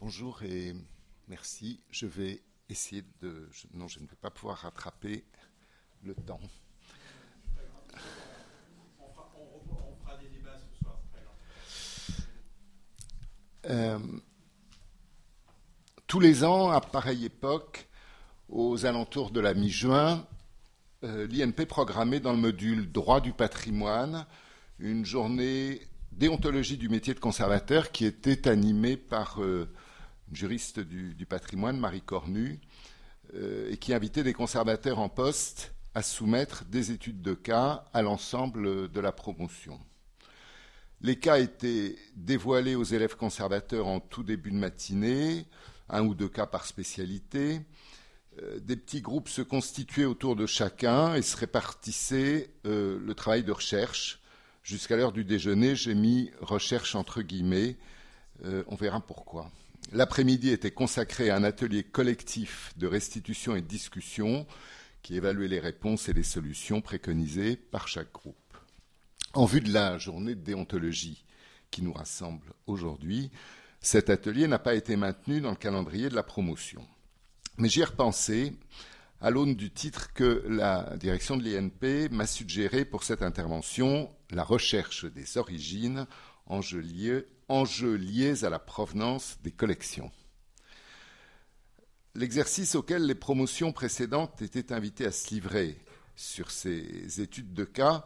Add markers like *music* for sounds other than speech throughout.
Bonjour et merci. Je vais essayer de... non, je ne vais pas pouvoir rattraper le temps. Euh, tous les ans, à pareille époque, aux alentours de la mi-juin, euh, l'INP programmait dans le module droit du patrimoine une journée déontologie du métier de conservateur qui était animée par euh, juriste du, patrimoine, Marie Cornu, et qui invitait des conservateurs en poste à soumettre des études de cas à l'ensemble de la promotion. Les cas étaient dévoilés aux élèves conservateurs en tout début de matinée, un ou deux cas par spécialité. Euh, des petits groupes se constituaient autour de chacun et se répartissaient euh, le travail de recherche. Jusqu'à l'heure du déjeuner, j'ai mis recherche entre guillemets. Euh, on verra pourquoi. L'après-midi était consacré à un atelier collectif de restitution et de discussion qui évaluait les réponses et les solutions préconisées par chaque groupe. En vue de la journée de déontologie qui nous rassemble aujourd'hui, cet atelier n'a pas été maintenu dans le calendrier de la promotion. Mais j'y ai repensé à l'aune du titre que la direction de l'INP m'a suggéré pour cette intervention, la recherche des origines, enjeux liés, enjeux liés à la provenance des collections. L'exercice auquel les promotions précédentes étaient invitées à se livrer sur ces études de cas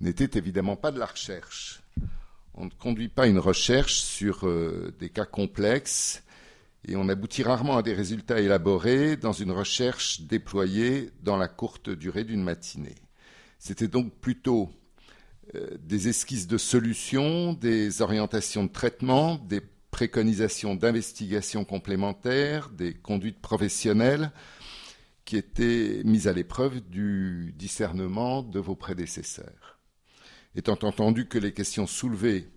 n'était évidemment pas de la recherche. On ne conduit pas une recherche sur euh, des cas complexes et on aboutit rarement à des résultats élaborés dans une recherche déployée dans la courte durée d'une matinée. C'était donc plutôt des esquisses de solutions, des orientations de traitement, des préconisations d'investigation complémentaires, des conduites professionnelles qui étaient mises à l'épreuve du discernement de vos prédécesseurs. Étant entendu que les questions soulevées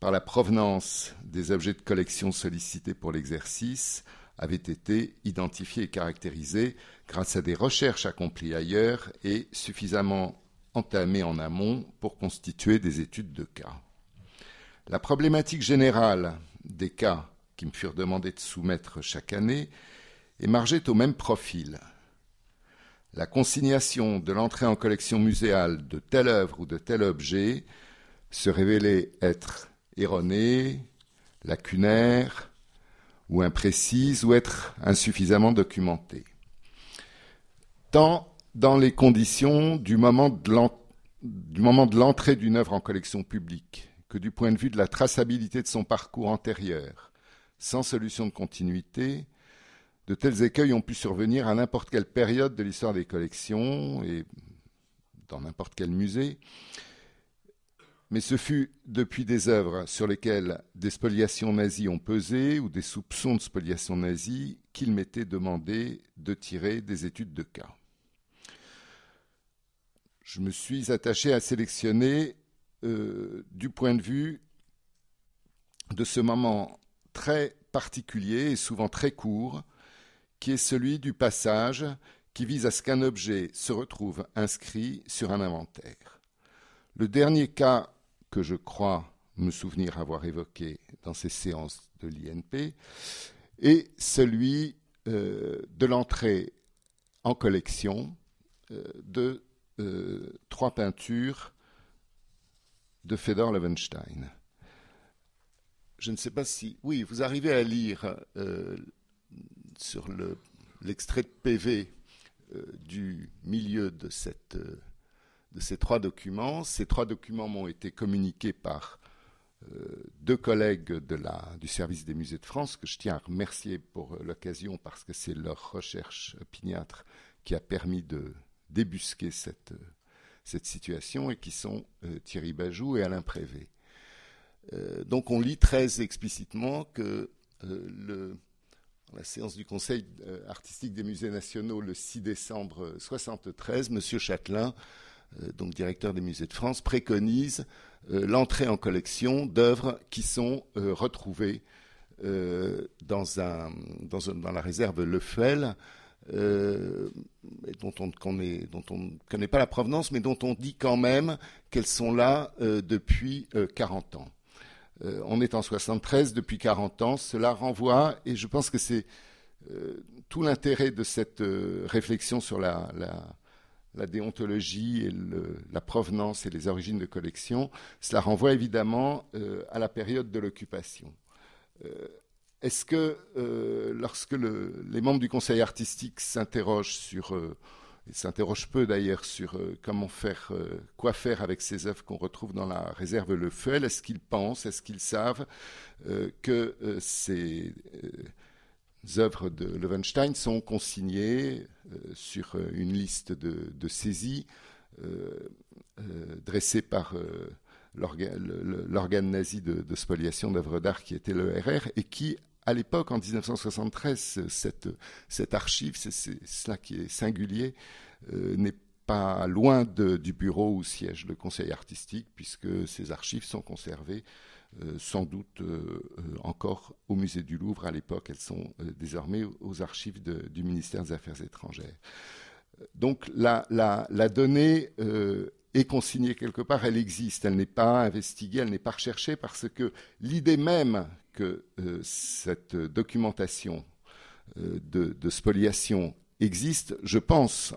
par la provenance des objets de collection sollicités pour l'exercice avaient été identifiées et caractérisées grâce à des recherches accomplies ailleurs et suffisamment entamées en amont pour constituer des études de cas. La problématique générale des cas qui me furent demandés de soumettre chaque année émargeait au même profil, la consignation de l'entrée en collection muséale de telle œuvre ou de tel objet se révélait être erronée, lacunaire ou imprécise ou être insuffisamment documentée. Tant dans les conditions du moment de l'entrée d'une œuvre en collection publique que du point de vue de la traçabilité de son parcours antérieur, sans solution de continuité, de tels écueils ont pu survenir à n'importe quelle période de l'histoire des collections et dans n'importe quel musée. Mais ce fut depuis des œuvres sur lesquelles des spoliations nazies ont pesé ou des soupçons de spoliation nazie qu'il m'était demandé de tirer des études de cas. Je me suis attaché à sélectionner euh, du point de vue de ce moment très particulier et souvent très court qui est celui du passage qui vise à ce qu'un objet se retrouve inscrit sur un inventaire. Le dernier cas que je crois me souvenir avoir évoqué dans ces séances de l'INP est celui euh, de l'entrée en collection euh, de euh, trois peintures de Fedor Levenstein. Je ne sais pas si... Oui, vous arrivez à lire sur l'extrait de PV euh, du milieu de, cette, euh, de, ces trois documents. Ces trois documents m'ont été communiqués par euh, deux collègues de la, du service des musées de France, que je tiens à remercier pour l'occasion parce que c'est leur recherche opiniâtre qui a permis de débusquer cette, cette situation et qui sont Thierry Bajou et Alain Prévé. donc on lit très explicitement que le, la séance du Conseil euh, artistique des musées nationaux le 6 décembre 1973, M. Châtelain, euh, donc directeur des musées de France, préconise euh, l'entrée en collection d'œuvres qui sont retrouvées dans, la réserve Lefel, dont on, dont on ne connaît pas la provenance, mais dont on dit quand même qu'elles sont là depuis 40 ans. on est en 73, depuis 40 ans, cela renvoie, et je pense que c'est tout l'intérêt de cette réflexion sur la, déontologie et la provenance et les origines de collection, cela renvoie évidemment euh, à la période de l'occupation. Euh, est-ce que euh, lorsque les membres du conseil artistique s'interrogent sur, et s'interrogent peu d'ailleurs sur comment faire, quoi faire avec ces œuvres qu'on retrouve dans la réserve Le Feuil, est-ce qu'ils pensent, est-ce qu'ils savent que ces œuvres de Levenstein sont consignées euh, sur euh, une liste de, de saisies euh, dressée par l'organe nazi de, spoliation d'œuvres d'art qui était le RR et qui, à l'époque, en 1973, cette, archive, c'est cela qui est singulier, n'est pas loin du bureau où siège le conseil artistique, puisque ces archives sont conservées euh, sans doute euh, euh, encore au musée du Louvre à l'époque. Elles sont désormais aux archives du ministère des Affaires étrangères. Donc la, donnée est consignée quelque part, elle existe, elle n'est pas investiguée, elle n'est pas recherchée parce que l'idée même que cette documentation de, spoliation existe, je pense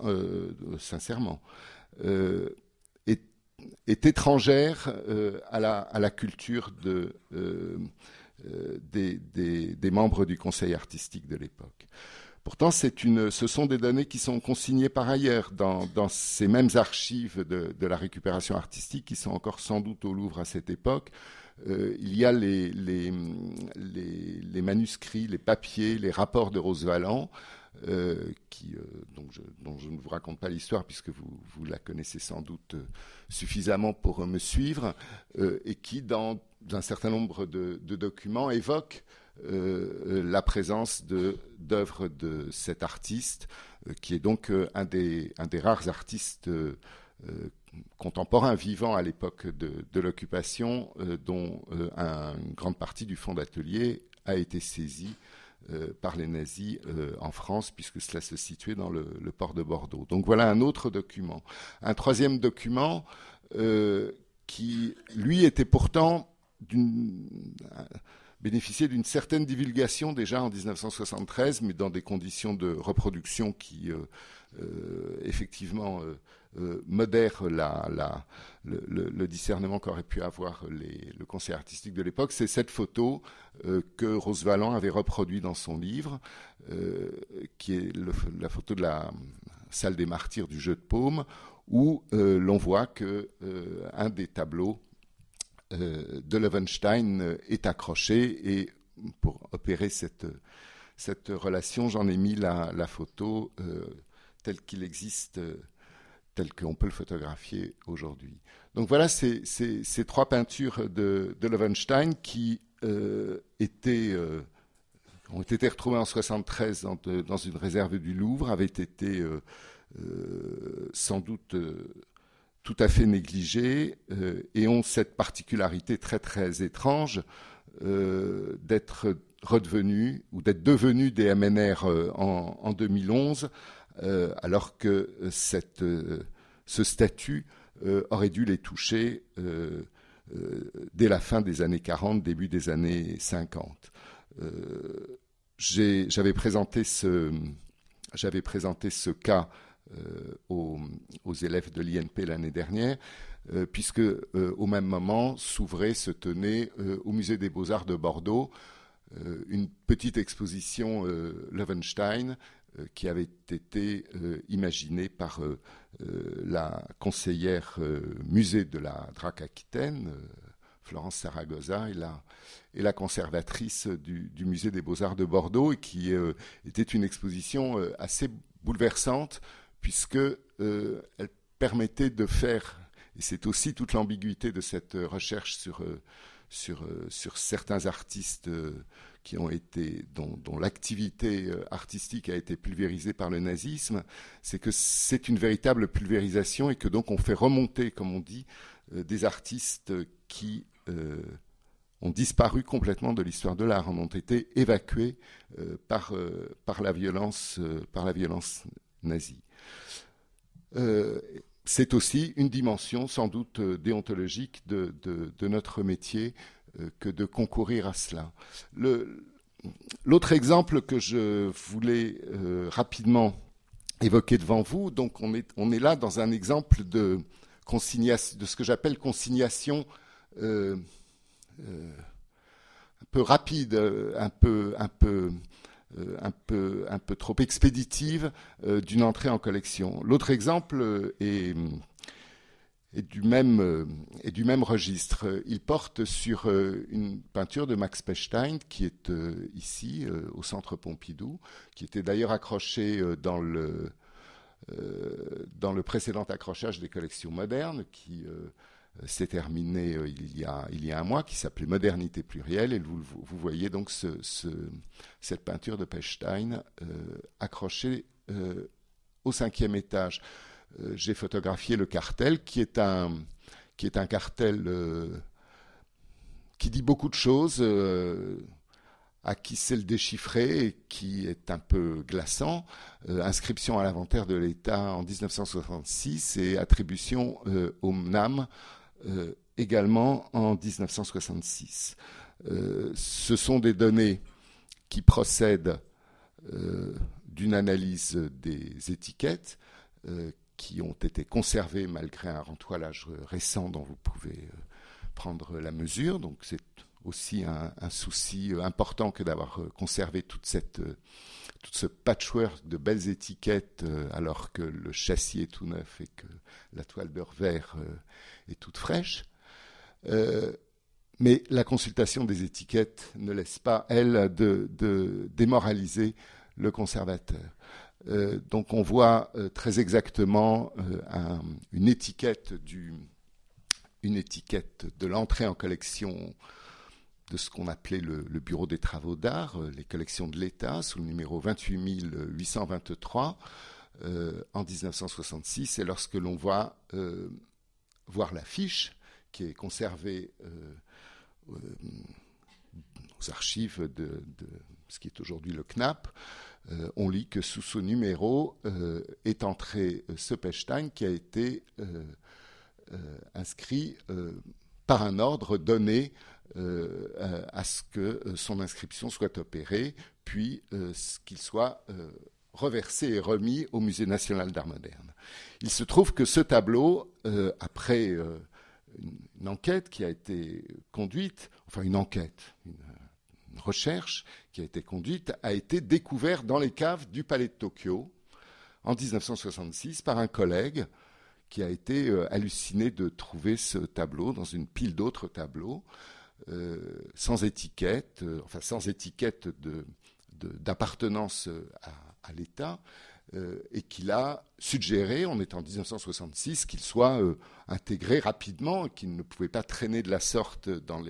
sincèrement, est étrangère euh, à, la, culture de, euh, euh, des, membres du conseil artistique de l'époque. Pourtant, ce sont des données qui sont consignées par ailleurs dans, ces mêmes archives de, la récupération artistique qui sont encore sans doute au Louvre à cette époque. Il y a les, manuscrits, les papiers, les rapports de Rosevalland euh, qui, euh, je, dont je ne vous raconte pas l'histoire puisque vous, la connaissez sans doute euh, suffisamment pour me suivre, et qui, dans un certain nombre de, documents, évoque la présence d'œuvres de, cet artiste, qui est donc un des, un, des, rares artistes contemporains vivants à l'époque de, l'occupation, dont une grande partie du fonds d'atelier a été saisie euh, par les nazis euh, en France, puisque cela se situait dans le, port de Bordeaux. Donc voilà un autre document. Un troisième document euh, qui, lui, était pourtant bénéficiait d'une certaine divulgation déjà en 1973, mais dans des conditions de reproduction qui, effectivement, euh, modère le, discernement qu'aurait pu avoir le conseil artistique de l'époque, c'est cette photo euh, que Rose Valland avait reproduit dans son livre, euh, qui est la photo de la salle des martyrs du jeu de paume, où l'on voit que un des tableaux de Levenstein est accroché. Et pour opérer cette, relation, j'en ai mis la photo telle qu'il existe tel qu'on peut le photographier aujourd'hui. Donc voilà ces, trois peintures de, de qui euh, euh, ont été retrouvées en 73 dans, une réserve du Louvre, avaient été euh, sans doute tout à fait négligées et ont cette particularité très très étrange d'être redevenues ou d'être devenues des MNR en 2011 euh, alors que euh, euh, ce statut aurait dû les toucher dès la fin des années 40, début des années 50. J'avais présenté ce, cas aux, élèves de l'INP l'année dernière, puisque au même moment s'ouvrait, se tenait au musée des beaux-arts de Bordeaux une petite exposition Levenstein qui avait été euh, imaginé par euh, la conseillère musée de la Drac Aquitaine, Florence Saragoza, et la, conservatrice du, musée des beaux-arts de Bordeaux, et qui était une exposition assez bouleversante, puisque elle permettait de faire, et c'est aussi toute l'ambiguïté de cette recherche sur, sur, sur certains artistes qui ont été, dont, l'activité euh, artistique a été pulvérisée par le nazisme, c'est que c'est une véritable pulvérisation et que donc on fait remonter, comme on dit, euh, des artistes qui euh, ont disparu complètement de l'histoire de l'art, ont été évacués par, par, la violence, par la violence nazie. C'est aussi une dimension sans doute déontologique de, notre métier que de concourir à cela. L'autre exemple que je voulais rapidement évoquer devant vous, donc on est, là dans un exemple de, consignation, de ce que j'appelle consignation un peu rapide, un peu, un peu euh, un, peu, un peu trop expéditive euh, d'une entrée en collection. L'autre exemple euh, est, du même, registre. Il porte sur une peinture de Max Pechstein qui est ici, au centre Pompidou, qui était d'ailleurs accrochée dans le, dans le précédent accrochage des collections modernes, qui euh, s'est terminé euh, il, y a, il y a un mois, qui s'appelait Modernité plurielle. Et vous, vous voyez donc ce, cette peinture de Pechstein euh, accrochée au cinquième étage. J'ai photographié le cartel, qui est un, qui est un cartel qui dit beaucoup de choses à qui c'est le déchiffrer et qui est un peu glaçant. inscription à l'inventaire de l'État en 1966 et attribution au MNAM euh, également en 1966. Euh, ce sont des données qui procèdent euh, d'une analyse des étiquettes qui ont été conservées malgré un rentoilage récent dont vous pouvez prendre la mesure. Donc c'est aussi un, un, souci important que d'avoir conservé toute cette tout ce patchwork de belles étiquettes euh, alors que le châssis est tout neuf et que la toile beurre vert euh, est toute fraîche. Euh, mais la consultation des étiquettes ne laisse pas, elle, de, démoraliser le conservateur. donc on voit très exactement une étiquette du, une étiquette de l'entrée en collection de ce qu'on appelait le, Bureau des travaux d'art, euh, les collections de l'État, sous le numéro 28823 euh, en 1966. Et lorsque l'on voit euh, voir l'affiche qui est conservée aux archives de, ce qui est aujourd'hui le CNAP, on lit que sous ce numéro est entré ce Pechstein qui a été inscrit par un ordre donné euh, à ce que euh, son inscription soit opérée, puis euh, qu'il soit reversé et remis au Musée national d'art moderne. Il se trouve que ce tableau, après une, enquête qui a été conduite, enfin une enquête, une, recherche qui a été conduite, a été découvert dans les caves du Palais de Tokyo en 1966 par un collègue qui a été halluciné de trouver ce tableau dans une pile d'autres tableaux. Euh, sans étiquette, euh, enfin sans étiquette d'appartenance à, l'État, euh, et qu'il a suggéré, on est en 1966, qu'il soit intégré rapidement, qu'il ne pouvait pas traîner de la sorte dans,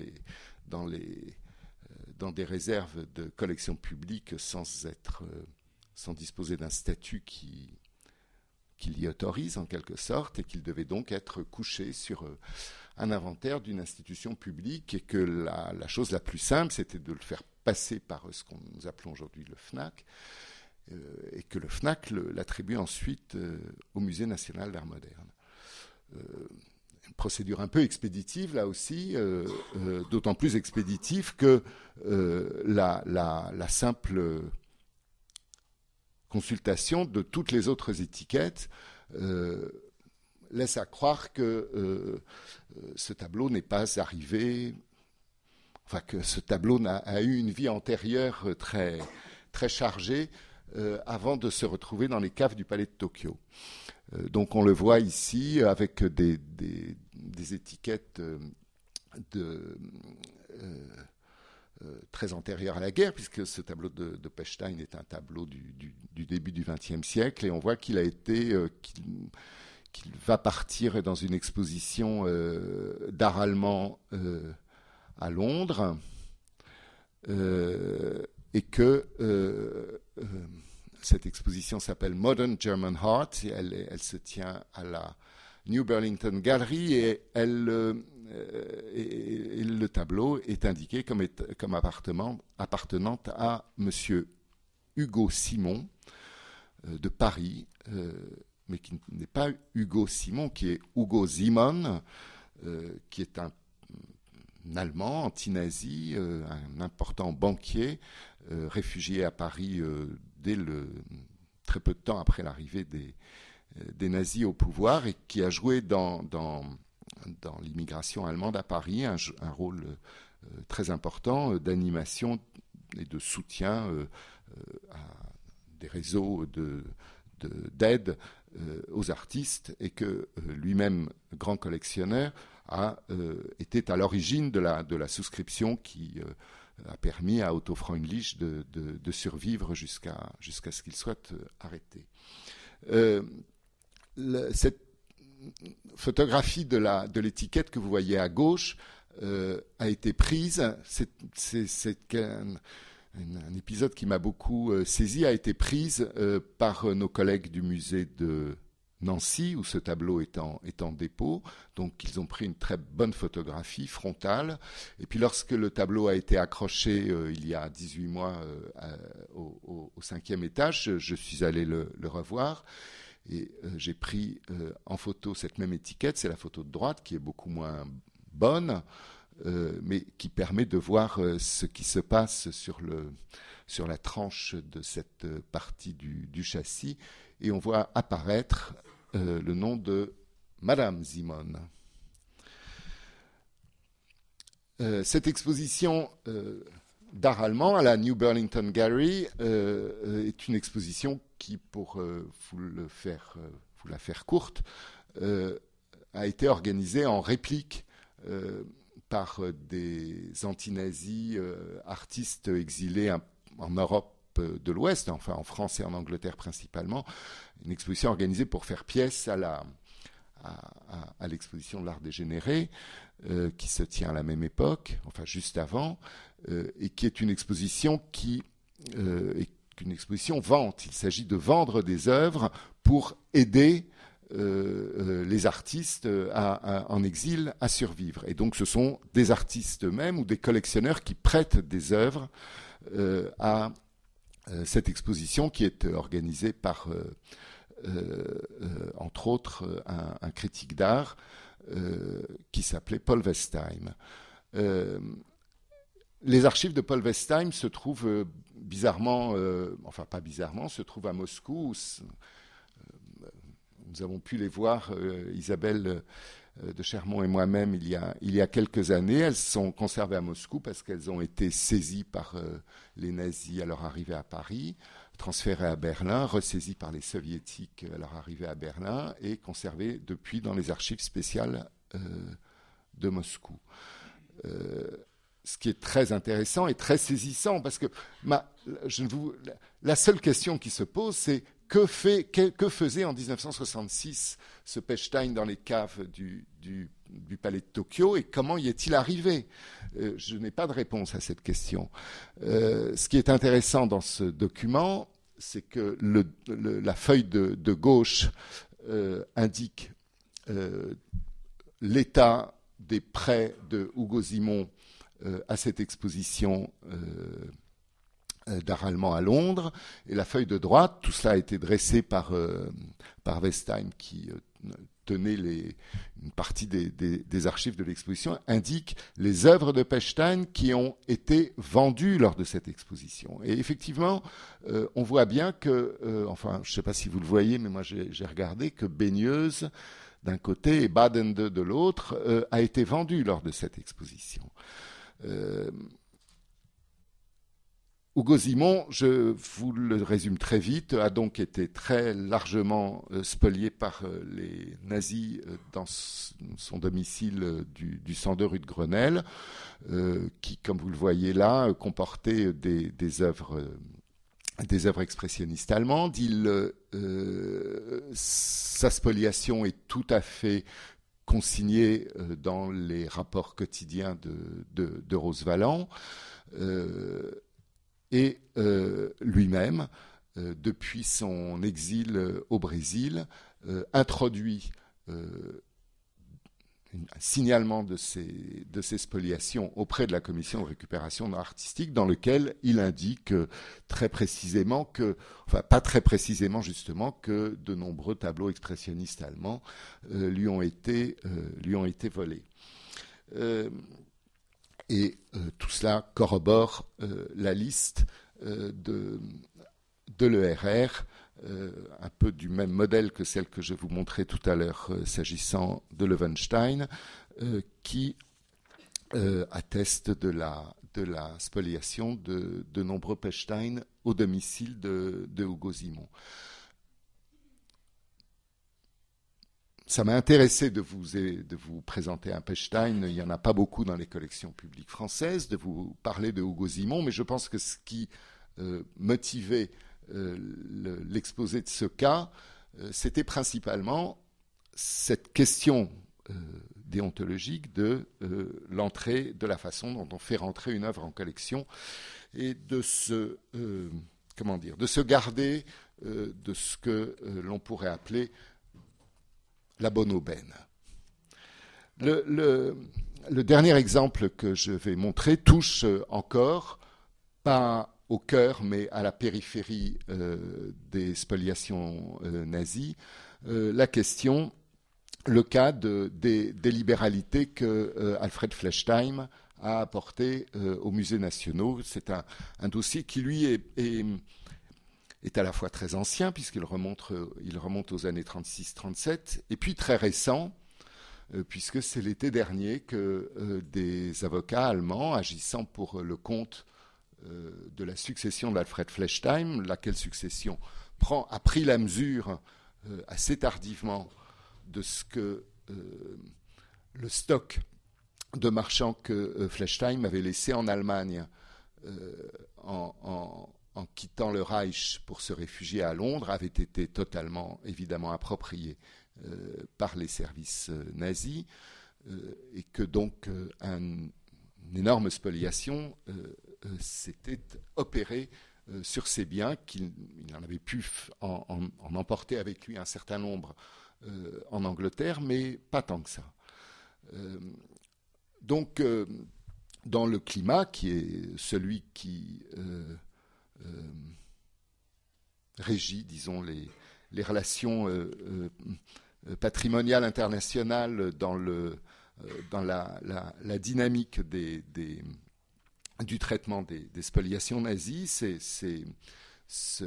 des réserves de collection publique sans disposer d'un statut qui, qui l'y autorise en quelque sorte, et qu'il devait donc être couché sur un inventaire d'une institution publique et que la, chose la plus simple, c'était de le faire passer par ce qu'on nous appelons aujourd'hui le FNAC, euh, et que le FNAC l'attribue ensuite euh, au Musée national d'art moderne. Euh, une procédure un peu expéditive là aussi, d'autant plus expéditive que la, simple consultation de toutes les autres étiquettes laisse à croire que euh, euh, ce tableau n'est pas arrivé, enfin que ce tableau a, eu une vie antérieure très, très chargée euh, avant de se retrouver dans les caves du palais de Tokyo. donc on le voit ici avec des, des, étiquettes très antérieures à la guerre, puisque ce tableau de, de Pechstein est un tableau du, début du XXe siècle, et on voit qu'il a été, va partir dans une exposition euh, d'art allemand euh, à Londres euh, et que cette exposition s'appelle Modern German Art et elle, se tient à la New Burlington Gallery et, le tableau est indiqué comme, comme appartenant à Monsieur Hugo Simon de Paris mais qui n'est pas Hugo Simon, qui est Hugo Simon, euh, qui est un Allemand anti-nazi, un important banquier réfugié à Paris dès le très peu de temps après l'arrivée des, nazis au pouvoir et qui a joué dans, dans, dans l'immigration allemande à Paris un, un rôle très important d'animation et de soutien à des réseaux de, d'aide euh, aux artistes et que euh, lui-même, grand collectionneur, a, euh, été à l'origine de la, de la souscription qui a permis à Otto Freundlich de, de, survivre jusqu'à jusqu'à ce qu'il soit arrêté. cette photographie de l'étiquette de que vous voyez à gauche a été prise. C'est un, épisode qui m'a beaucoup euh, saisi, a été prise euh, par euh, nos collègues du musée de Nancy, où ce tableau est en, dépôt. Donc, ils ont pris une très bonne photographie frontale. Et puis, lorsque le tableau a été accroché il y a 18 mois au, cinquième étage, je, suis allé le revoir. Et j'ai pris en photo cette même étiquette, c'est la photo de droite qui est beaucoup moins bonne. Euh, mais qui permet de voir euh, ce qui se passe sur, le, sur la tranche de cette partie du, châssis. Et on voit apparaître euh, le nom de Madame Zimon. cette exposition d'art allemand à la New Burlington Gallery est une exposition qui, pour vous, le faire, vous la faire courte, a été organisée en réplique par euh, des antinazis euh, artistes exilés en Europe euh, de l'Ouest, enfin en France et en Angleterre principalement, une exposition organisée pour faire pièce à la à, l'exposition de l'art dégénéré qui se tient à la même époque, enfin juste avant, et qui est une exposition qui est une exposition vente. Il s'agit de vendre des œuvres pour aider euh, euh, les artistes euh, en exil à survivre. Et donc ce sont des artistes eux-mêmes ou des collectionneurs qui prêtent des œuvres à cette exposition qui est organisée par, entre autres, un, critique d'art qui s'appelait Paul Westheim. les archives de Paul Westheim se trouvent bizarrement, enfin pas bizarrement, se trouvent à Moscou, nous avons pu les voir, euh, Isabelle euh, de Chermont et moi-même, il, y a, quelques années. Elles sont conservées à Moscou parce qu'elles ont été saisies par euh, les nazis à leur arrivée à Paris, transférées à Berlin, ressaisies par les soviétiques à leur arrivée à Berlin et conservées depuis dans les archives spéciales de Moscou ce qui est très intéressant et très saisissant, parce que la seule question qui se pose, c'est que, faisait en 1966 ce Pechstein dans les caves du, palais de Tokyo et comment y est-il arrivé? Euh, Je n'ai pas de réponse à cette question. Euh, ce qui est intéressant dans ce document, c'est que la feuille de, gauche euh, indique l'état des prêts de Hugo Simon à cette exposition d'art allemand à Londres, et la feuille de droite, tout cela a été dressé par, euh, Westheim, qui euh, tenait une partie des, archives de l'exposition, indique les œuvres de Pechstein qui ont été vendues lors de cette exposition. Et effectivement, on voit bien que, enfin, je ne sais pas si vous le voyez, mais moi j'ai regardé que Baigneuse d'un côté et Baden de, l'autre a été vendu lors de cette exposition. Hugo Simon, je vous le résume très vite, a donc été très largement euh, spolié par euh, les nazis euh, dans son domicile du, du 102 rue de Grenelle, qui, comme vous le voyez là, comportait des, œuvres des œuvres expressionnistes allemandes. Sa spoliation est tout à fait consignée dans les rapports quotidiens de, de, Rose et euh, lui-même, euh, depuis son exil euh, au Brésil, introduit un signalement de ces, spoliations auprès de la commission de récupération artistique dans lequel il indique très précisément que, enfin pas très précisément justement, que de nombreux tableaux expressionnistes allemands lui, ont été, lui ont été volés. Et tout cela corrobore la liste de, de l'ERR, un peu du même modèle que celle que je vous montrais tout à l'heure s'agissant de Levenstein, qui atteste de la, spoliation de, de nombreux Pechstein au domicile de, de Hugo Simon. Ça m'a intéressé de vous, présenter un Pechstein. Il n'y en a pas beaucoup dans les collections publiques françaises, de vous parler de Hugo Simon, mais je pense que ce qui euh, motivait euh, l'exposé de ce cas, euh, c'était principalement cette question déontologique de l'entrée, de la façon dont on fait rentrer une œuvre en collection et de se, comment dire, de se garder de ce que l'on pourrait appeler la bonne aubaine. Le, dernier exemple que je vais montrer touche encore, pas au cœur, mais à la périphérie euh, des spoliations euh, nazies, euh, la question, le cas des, libéralités que Alfred Flechtheim a apporté aux musées nationaux. C'est un, dossier qui, lui, est à la fois très ancien, puisqu'il remonte, euh, il remonte aux années 36-37, et puis très récent, euh, puisque c'est l'été dernier que euh, des avocats allemands, agissant pour le compte de la succession d'Alfred Flechtheim, laquelle succession prend, a pris la mesure assez tardivement de ce que le stock de marchands que Flechtheim avait laissé en Allemagne en quittant le Reich pour se réfugier à Londres, avait été totalement, évidemment, approprié euh, par les services euh, nazis, euh, et que donc une énorme spoliation s'était opérée sur ces biens, qu'il en avait pu en, emporter avec lui un certain nombre en Angleterre, mais pas tant que ça. donc, dans le climat qui est celui qui régit, disons, les, relations euh, euh, patrimoniales internationales dans, le, dans la, la, dynamique des, des, du traitement des, des spoliations nazies. C'est, ce,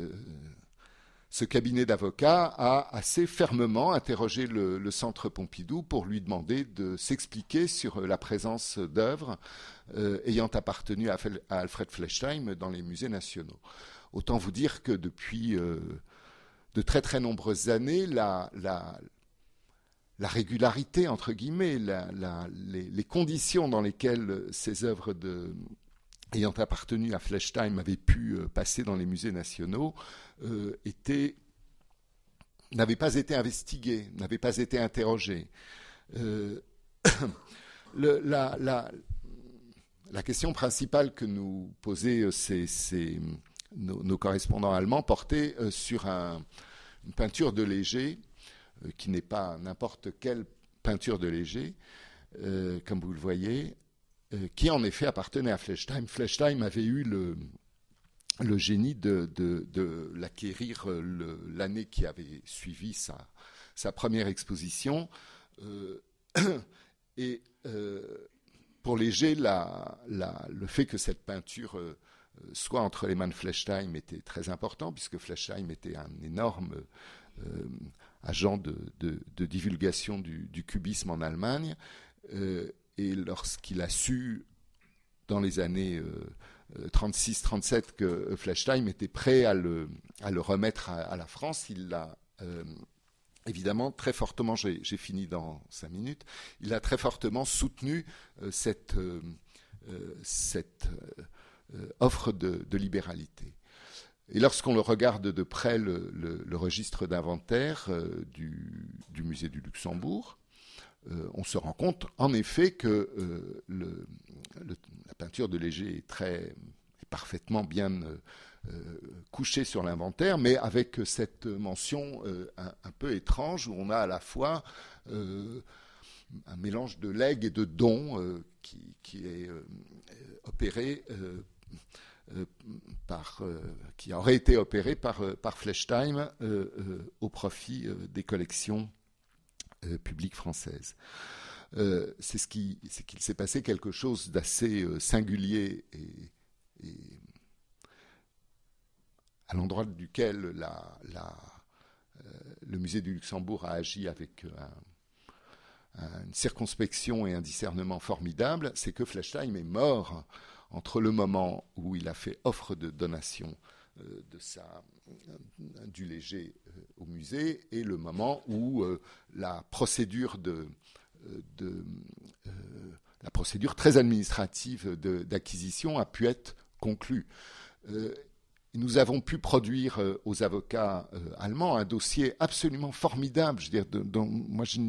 ce, cabinet d'avocats a assez fermement interrogé le, Centre Pompidou pour lui demander de s'expliquer sur la présence d'œuvres euh, ayant appartenu à, Alfred Flechtheim dans les musées nationaux. Autant vous dire que depuis euh, de très très nombreuses années, la, régularité, entre guillemets, les, conditions dans lesquelles ces œuvres ayant appartenu à Flechtheim avaient pu euh, passer dans les musées nationaux n'avaient pas été investiguées, n'avaient pas été interrogées. *coughs* la, la question principale que nous posaient euh, nos, correspondants allemands portait euh, sur une peinture de Léger, euh, qui n'est pas n'importe quelle peinture de Léger, comme vous le voyez, qui en effet appartenait à Flechtheim. Flechtheim avait eu le, génie de, l'acquérir l'année qui avait suivi sa, première exposition. *coughs* et pour Léger, le fait que cette peinture euh, soit entre les mains de Flechtheim était très important, puisque Flechtheim était un énorme euh, agent de, divulgation du, cubisme en Allemagne. Euh, et lorsqu'il a su, dans les années 36-37, que Flechtheim était prêt à le, remettre à, la France, il l'a évidemment très fortement, j'ai fini dans cinq minutes, il a très fortement soutenu euh, euh, euh, cette offre de, libéralité. Et lorsqu'on le regarde de près, le, registre d'inventaire du, musée du Luxembourg, on se rend compte en effet que la peinture de Léger est très parfaitement bien euh, couché sur l'inventaire, mais avec cette mention euh, un, peu étrange où on a à la fois euh, un mélange de legs et de dons qui, est opéré par, qui aurait été opéré par, par au profit des collections publiques françaises. c'est ce qui, c'est qu'il s'est passé quelque chose d'assez singulier et, à l'endroit duquel le musée du Luxembourg a agi avec une circonspection et un discernement formidable, c'est que Flashheim est mort entre le moment où il a fait offre de donation euh, de sa, du léger euh, au musée et le moment où euh, la procédure de, la procédure très administrative d'acquisition a pu être conclue. nous avons pu produire aux avocats allemands un dossier absolument formidable. Je veux dire, moi, je,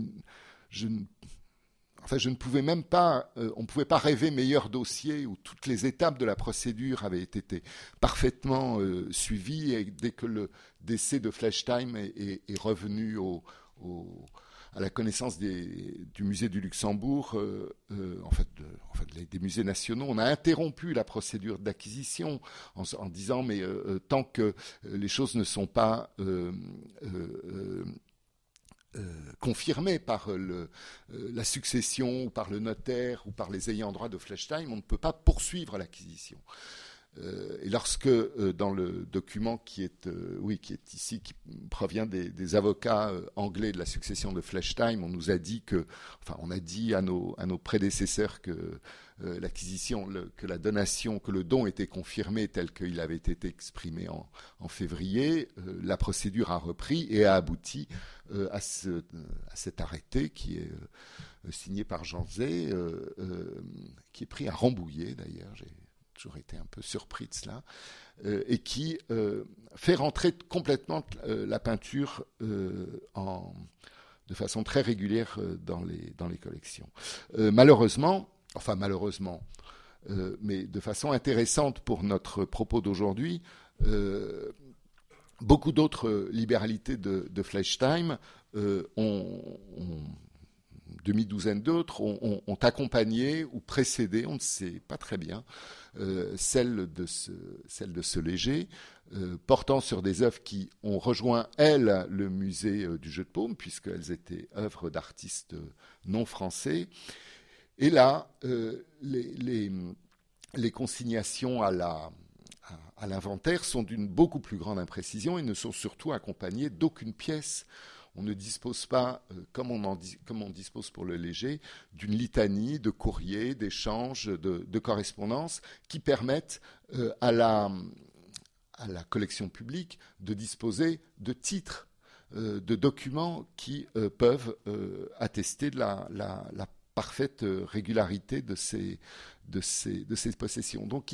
je Enfin, je ne pouvais même pas, euh, on ne pouvait pas rêver meilleur dossier où toutes les étapes de la procédure avaient été parfaitement euh, suivies et dès que le décès de Flashtime est, est, revenu à la connaissance du musée du Luxembourg, euh, en fait, des musées nationaux, on a interrompu la procédure d'acquisition en, disant mais tant que les choses ne sont pas confirmé par euh, la succession ou par le notaire ou par les ayants droit de Flesheim, on ne peut pas poursuivre l'acquisition. Euh, et lorsque dans le document qui est, oui, qui est ici, qui provient des, avocats anglais de la succession de Flesheim, on nous a dit que, enfin, on a dit à nos, à nos prédécesseurs que euh, l'acquisition, que la donation, que le don était confirmé tel qu'il avait été exprimé en, février, euh, la procédure a repris et a abouti euh, à, cet arrêté qui est signé par Jean Zé, qui est pris à Rambouillet d'ailleurs. Toujours été un peu surpris de cela, et qui fait rentrer complètement la peinture de façon très régulière dans les, dans les collections. malheureusement, enfin malheureusement, euh, mais de façon intéressante pour notre propos d'aujourd'hui, euh, beaucoup d'autres libéralités de, de Fleischheim euh, ont, demi-douzaine d'autres ont, accompagné ou précédé, on ne sait pas très bien, celle, de ce, de léger, portant sur des œuvres qui ont rejoint, elles, le musée du jeu de paume, puisqu'elles étaient œuvres d'artistes non français, et là, euh, les, consignations à l'inventaire sont d'une beaucoup plus grande imprécision et ne sont surtout accompagnées d'aucune pièce. On ne dispose pas, euh, comme, on dispose pour le léger, d'une litanie de courriers, d'échanges, de, correspondances qui permettent euh, à, la, collection publique de disposer de titres, de documents qui peuvent attester de la, la parfaite euh, régularité de ces, de ces, de ces possessions. Donc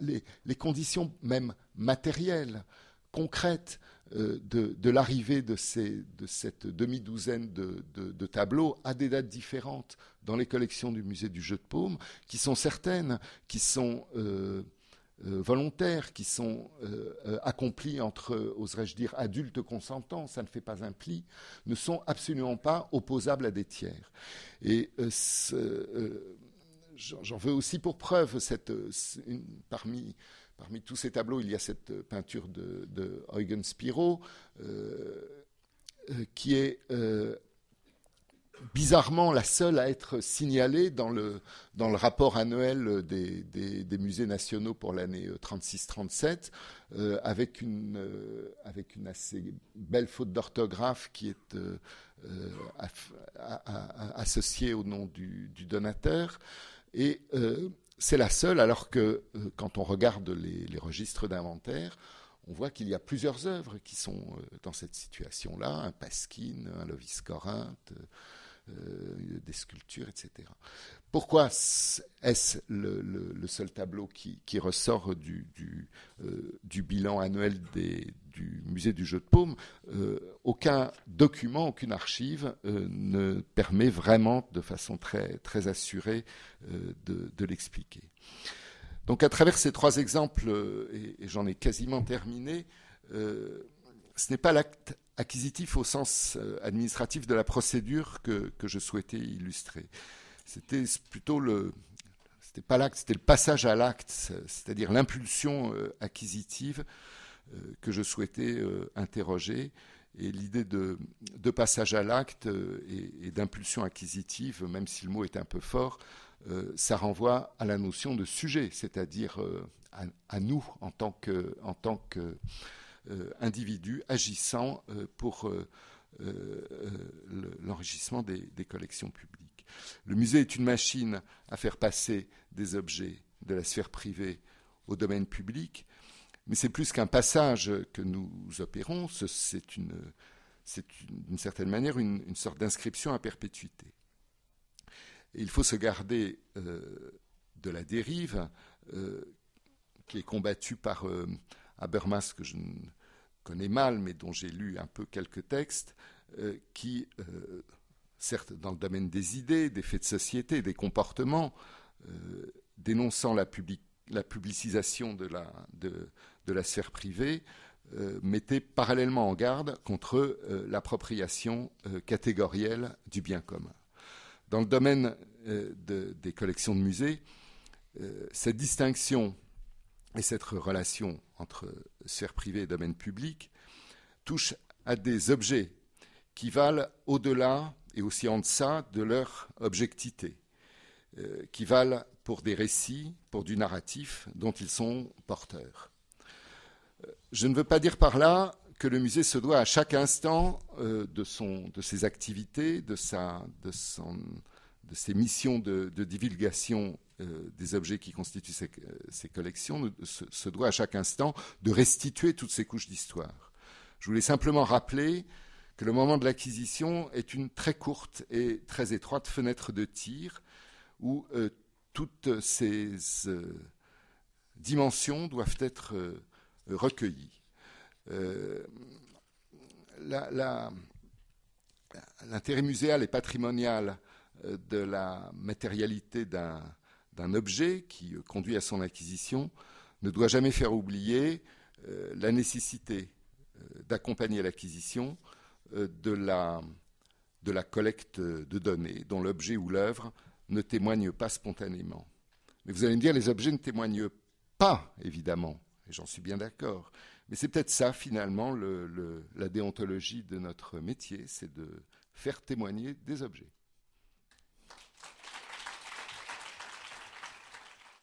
les, les, conditions même matérielles, concrètes, euh, de, de l'arrivée de, de cette demi-douzaine de, tableaux à des dates différentes dans les collections du musée du jeu de paume, qui sont certaines, qui sont euh, euh, volontaires qui sont euh, euh, accomplis entre, oserais-je dire, adultes consentants, ça ne fait pas un pli, ne sont absolument pas opposables à des tiers. Et j'en veux aussi pour preuve, cette, parmi, parmi tous ces tableaux, il y a cette peinture de, Eugen Spiro, qui est bizarrement la seule à être signalée dans le, rapport annuel des, musées nationaux pour l'année 36-37, euh, euh, avec, une, euh, avec une assez belle faute d'orthographe qui est associée au nom du, du donateur. Et c'est la seule, alors que quand on regarde les, registres d'inventaire, on voit qu'il y a plusieurs œuvres qui sont dans cette situation-là, un Pasquine, un Lovis Corinthe, euh, des sculptures, etc. Pourquoi est-ce le, seul tableau qui, ressort du, euh, du, bilan annuel du musée du jeu de paume euh, Aucun document, aucune archive ne permet vraiment de façon très, assurée de, l'expliquer. Donc à travers ces trois exemples, et j'en ai quasiment terminé, ce n'est pas l'acte acquisitif au sens euh, administratif de la procédure que, je souhaitais illustrer. C'était plutôt le, c'était pas l'acte, c'était le passage à l'acte, c'est-à-dire l'impulsion euh, acquisitive euh, que je souhaitais interroger Et l'idée de, passage à l'acte et, d'impulsion acquisitive, même si le mot est un peu fort, ça renvoie à la notion de sujet, c'est-à-dire à, nous en tant que, en tant que agissant pour l'enrichissement des collections publiques. Le musée est une machine à faire passer des objets de la sphère privée au domaine public, mais c'est plus qu'un passage que nous opérons, c'est une, d'une certaine manière une, sorte d'inscription à perpétuité. il faut se garder euh, de la dérive euh, qui est combattue par euh, Habermas, que je connais mal, mais dont j'ai lu un peu quelques textes, qui certes dans le domaine des idées, des faits de société, des comportements, euh, dénonçant la, publicisation de la, sphère privée, euh, mettait parallèlement en garde contre euh, l'appropriation catégorielle du bien commun. Dans le domaine des collections de musées, cette distinction et cette relation entre sphère privée et domaine public touchent à des objets qui valent au-delà et aussi en deçà de leur objectivité, euh, qui valent pour des récits, pour du narratif dont ils sont porteurs. Euh, je ne veux pas dire par là que le musée se doit à chaque instant euh, de, ses activités, de ses missions de, divulgation des objets qui constituent ses, collections, se, doit à chaque instant de restituer toutes ces couches d'histoire. Je voulais simplement rappeler que le moment de l'acquisition est une très courte et très étroite fenêtre de tir où euh, toutes ces euh, dimensions doivent être euh, recueillies. L'intérêt muséal et patrimonial de la matérialité d'un objet qui conduit à son acquisition ne doit jamais faire oublier la nécessité d'accompagner l'acquisition euh, de la, de la collecte de données dont l'objet ou l'œuvre ne témoigne pas spontanément. Mais vous allez me dire, les objets ne témoignent pas, évidemment, et j'en suis bien d'accord. Mais c'est peut-être ça, finalement, la déontologie de notre métier, c'est de faire témoigner des objets.